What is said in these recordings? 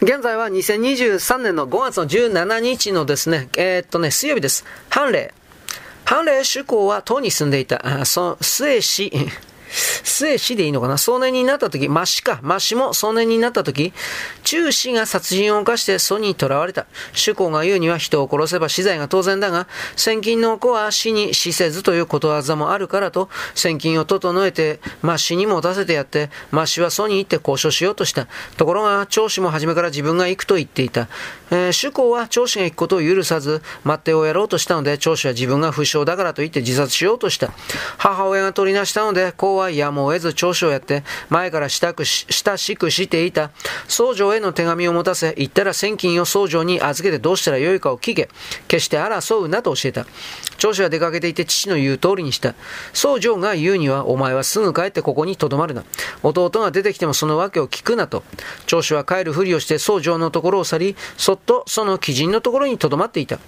現在は2023年の5月の17日のですね、えー、っとね、水曜日です。判例。判例主公は党に住んでいた、あそ末氏、末死でいいのかな？壮年になった時、マシか、マシも壮年になった時、中死が殺人を犯して祖に囚われた。主公が言うには人を殺せば死罪が当然だが、先金の子は死に死せずということわざもあるからと、先金を整えて、マシに持たせてやって、マシは祖に行って交渉しようとした。ところが、長子も初めから自分が行くと言っていた。えー、主公は長子が行くことを許さず、待ってをやろうとしたので、長子は自分が不詳だからと言って自殺しようとした。母親が取りなしたので、公はやむを得ず長子をやって、前から親しくしていた。僧正への手紙を持たせ、行ったら千金を僧正に預けてどうしたらよいかを聞け。決して争うなと教えた。長子は出かけていて父の言う通りにした。僧正が言うには、お前はすぐ帰ってここに留まるな。弟が出てきてもその訳を聞くなと。長子は帰るふりをして僧正のところを去り、そとその鬼人のところに留まっていた。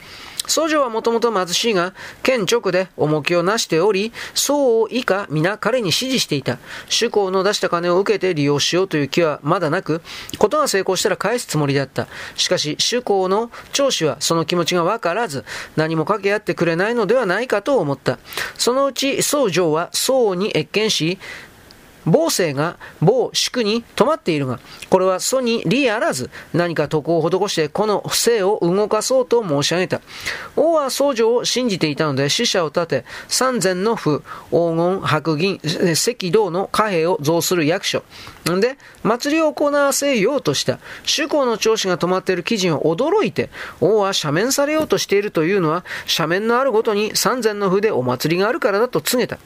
僧正はもともと貧しいが、県直で重きをなしており、僧を以下皆彼に指示していた。主公の出した金を受けて利用しようという気はまだなく、ことが成功したら返すつもりであった。しかし、主公の長子はその気持ちがわからず、何も掛け合ってくれないのではないかと思った。そのうち僧正は僧に謁見し、某姓が某宿に泊まっているが、これは祖に利あらず、何か徳を施してこの姓を動かそうと申し上げた。王は僧正を信じていたので死者を立て、三千の府、黄金、白銀、赤道の貨幣を増する役所。んで、祭りを行わせようとした。主公の長子が泊まっている記事を驚いて、王は赦免されようとしているというのは、赦免のあるごとに三千の府でお祭りがあるからだと告げた。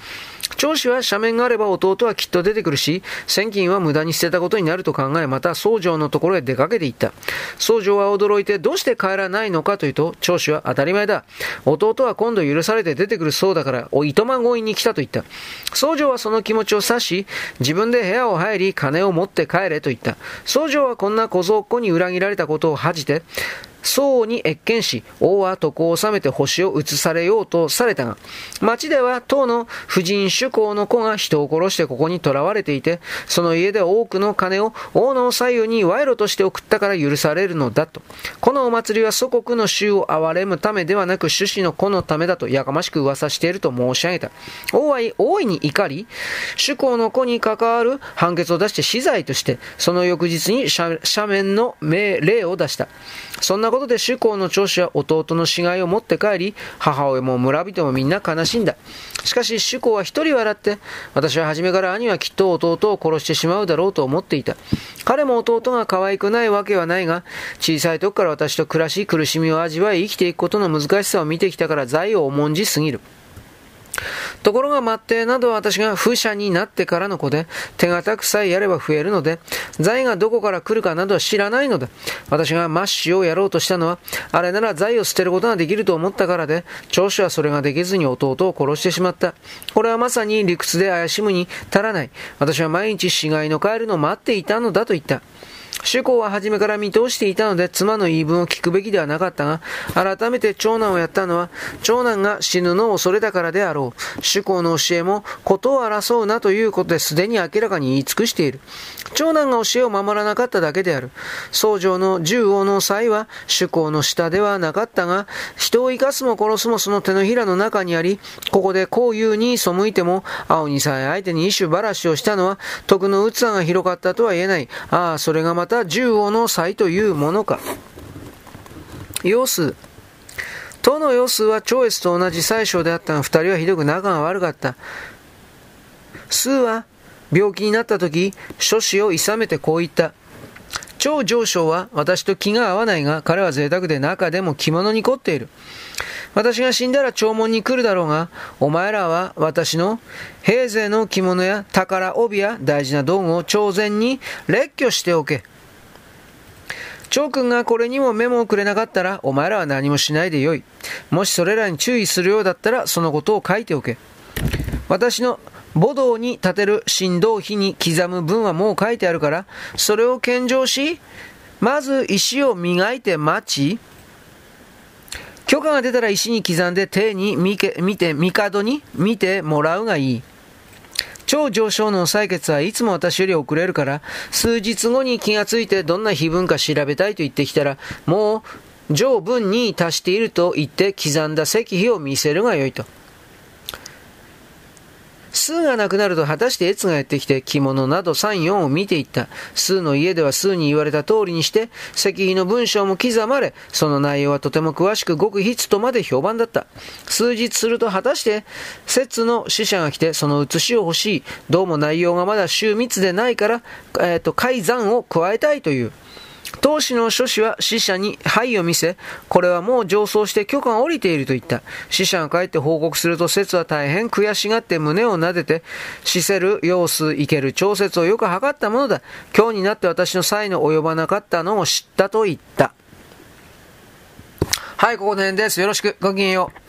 長子は斜面があれば弟はきっと出てくるし、千金は無駄に捨てたことになると考え、また宗城のところへ出かけていった。宗城は驚いてどうして帰らないのかというと、長子は当たり前だ。弟は今度許されて出てくるそうだから、お糸満強引に来たと言った。宗城はその気持ちを察し、自分で部屋を入り、金を持って帰れと言った。宗城はこんな小僧っ子に裏切られたことを恥じて、宋に謁見し、王は徳を治めて星を移されようとされたが、町では唐の婦人主公の子が人を殺してここに囚われていて、その家で多くの金を王の左右に賄賂として送ったから許されるのだと。このお祭りは祖国の衆を憐れむためではなく、主子の子のためだとやかましく噂していると申し上げた。王は大いに怒り、主公の子に関わる判決を出して死罪として、その翌日に斜面の命令を出した。そんなことで主公の長子は弟の死骸を持って帰り、母親も村人もみんな悲しんだ。しかし主公は一人笑って、私は初めから兄はきっと弟を殺してしまうだろうと思っていた。彼も弟が可愛くないわけはないが、小さい時から私と暮らし苦しみを味わい生きていくことの難しさを見てきたから財を重んじすぎる。ところが末帝などは私が不者になってからの子で、手堅くさえやれば増えるので、財がどこから来るかなどは知らないので、私がマッシュをやろうとしたのは、あれなら財を捨てることができると思ったからで、長子はそれができずに弟を殺してしまった。これはまさに理屈で怪しむに足らない。私は毎日死骸の帰るのを待っていたのだと言った。主公は初めから見通していたので妻の言い分を聞くべきではなかったが、改めて長男をやったのは、長男が死ぬのを恐れたからであろう。主公の教えも、ことを争うなということですでに明らかに言い尽くしている。長男が教えを守らなかっただけである。僧正の銃王の際は、主公の下ではなかったが、人を生かすも殺すもその手のひらの中にあり、ここでこういうに背いても、青にさえ相手に一種ばらしをしたのは、徳の器が広かったとは言えない。ああ、それがまたた十王の才というものか。様子。党の様子は超越と同じ最小であったが、二人はひどく仲が悪かった。数は病気になった時、諸子を諌めてこう言った。超上昇は私と気が合わないが、彼は贅沢で中でも着物に凝っている。私が死んだら弔問に来るだろうが、お前らは私の平勢の着物や宝帯や大事な道具を朝前に列挙しておけ。長君がこれにもメモをくれなかったら、お前らは何もしないでよい。もしそれらに注意するようだったら、そのことを書いておけ。私の母道に立てる振動碑に刻む文はもう書いてあるから、それを献上し、まず石を磨いて待ち、許可が出たら石に刻んで手に見て、帝に見てもらうがいい。超上昇の採決はいつも私より遅れるから、数日後に気がついてどんな碑文か調べたいと言ってきたら、もう上文に達していると言って刻んだ石碑を見せるがよいと。数がなくなると果たして越がやってきて着物など3、4を見ていった。数の家では数に言われた通りにして石碑の文章も刻まれ、その内容はとても詳しく極筆とまで評判だった。数日すると果たして説の使者が来てその写しを欲しい。どうも内容がまだ周密でないから、えっ、ー、と、改ざんを加えたいという。当時の書士は死者に灰を見せ、これはもう上層して許可が下りていると言った。死者が帰って報告すると説は大変悔しがって胸を撫でて、死せる様子、生ける調節をよく測ったものだ。今日になって私の才の及ばなかったのを知ったと言った。はい、ここの辺です。よろしく。ごきげんよう。